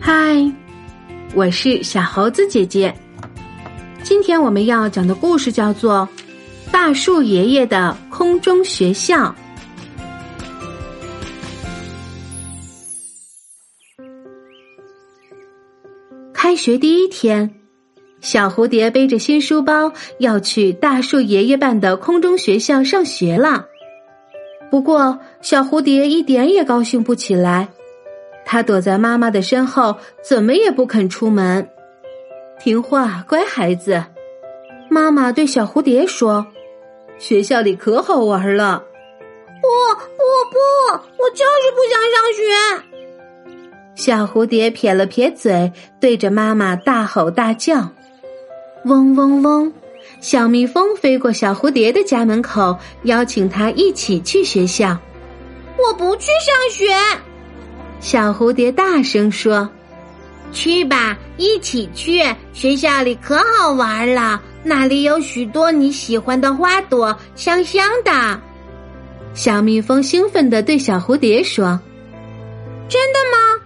嗨，我是小猴子姐姐。今天我们要讲的故事叫做《大树爷爷的空中学校》。开学第一天，小蝴蝶背着新书包要去大树爷爷办的空中学校上学了。不过，小蝴蝶一点也高兴不起来。他躲在妈妈的身后，怎么也不肯出门。听话，乖孩子。妈妈对小蝴蝶说：“学校里可好玩了。”不不不，我就是不想上学。小蝴蝶撇了撇嘴，对着妈妈大吼大叫：“嗡嗡嗡！”小蜜蜂飞过小蝴蝶的家门口，邀请他一起去学校。我不去上学。小蝴蝶大声说：“去吧，一起去！学校里可好玩了，那里有许多你喜欢的花朵，香香的。”小蜜蜂兴奋地对小蝴蝶说：“真的吗？”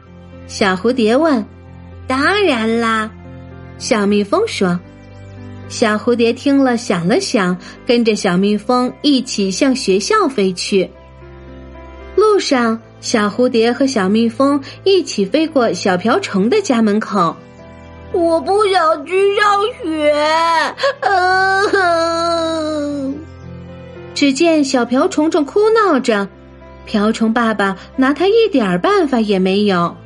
小蝴蝶问。“当然啦。”小蜜蜂说。小蝴蝶听了，想了想，跟着小蜜蜂一起向学校飞去。路上。小蝴蝶和小蜜蜂一起飞过小瓢虫的家门口。我不想去上学。只见小瓢虫正哭闹着，瓢虫爸爸拿他一点办法也没有。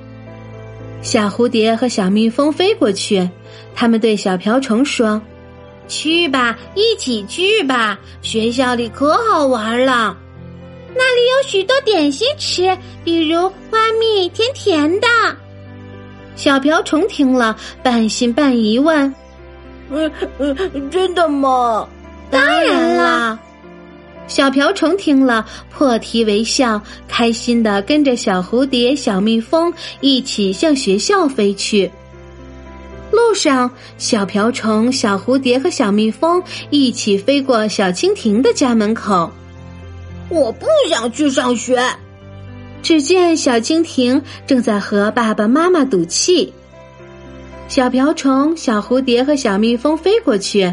小蝴蝶和小蜜蜂飞过去，他们对小瓢虫说：“去吧，一起去吧，学校里可好玩了。”那里有许多点心吃，比如花蜜，甜甜的。小瓢虫听了，半信半疑问：“嗯嗯，真的吗？”“当然啦！”小瓢虫听了，破涕为笑，开心的跟着小蝴蝶、小蜜蜂一起向学校飞去。路上，小瓢虫、小蝴蝶和小蜜蜂一起飞过小蜻蜓的家门口。我不想去上学。只见小蜻蜓正在和爸爸妈妈赌气。小瓢虫、小蝴蝶和小蜜蜂飞过去，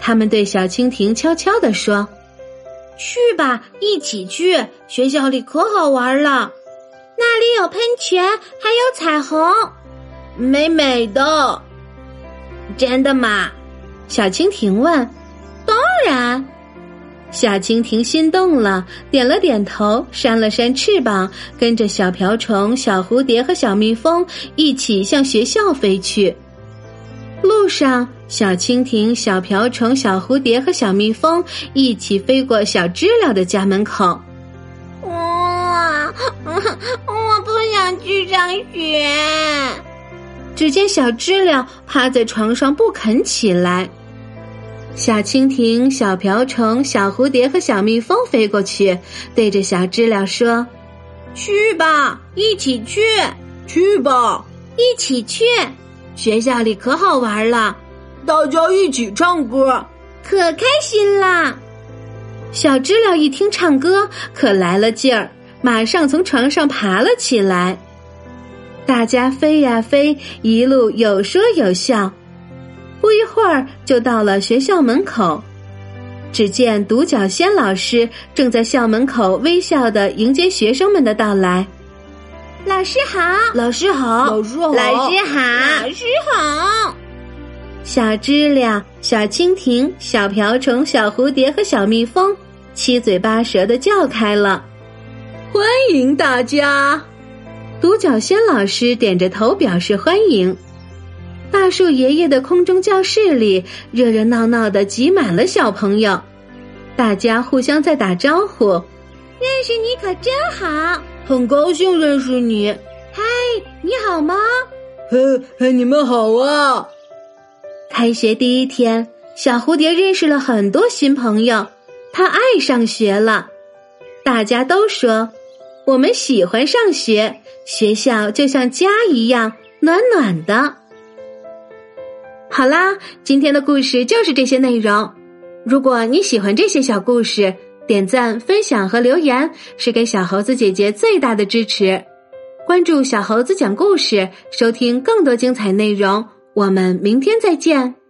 他们对小蜻蜓悄悄地说：“去吧，一起去，学校里可好玩了。那里有喷泉，还有彩虹，美美的。”真的吗？小蜻蜓问。“当然。”小蜻蜓心动了，点了点头，扇了扇翅膀，跟着小瓢虫、小蝴蝶和小蜜蜂一起向学校飞去。路上，小蜻蜓、小瓢虫、小蝴蝶和小蜜蜂一起飞过小知了的家门口。哇，我不想去上学。只见小知了趴在床上不肯起来。小蜻蜓、小瓢虫、小蝴蝶和小蜜蜂飞过去，对着小知了说：“去吧，一起去！去吧，一起去！学校里可好玩了，大家一起唱歌，可开心啦！”小知了一听唱歌，可来了劲儿，马上从床上爬了起来。大家飞呀飞，一路有说有笑。不一会儿就到了学校门口，只见独角仙老师正在校门口微笑的迎接学生们的到来。老师好，老师好，老师好，老师好，老师好。小知了、小蜻蜓、小瓢虫、小蝴蝶和小蜜蜂七嘴八舌的叫开了，欢迎大家！独角仙老师点着头表示欢迎。大树爷爷的空中教室里热热闹闹的挤满了小朋友，大家互相在打招呼。认识你可真好，很高兴认识你。嗨，你好吗？嘿，你们好啊！开学第一天，小蝴蝶认识了很多新朋友，它爱上学了。大家都说，我们喜欢上学，学校就像家一样暖暖的。好啦，今天的故事就是这些内容。如果你喜欢这些小故事，点赞、分享和留言是给小猴子姐姐最大的支持。关注小猴子讲故事，收听更多精彩内容。我们明天再见。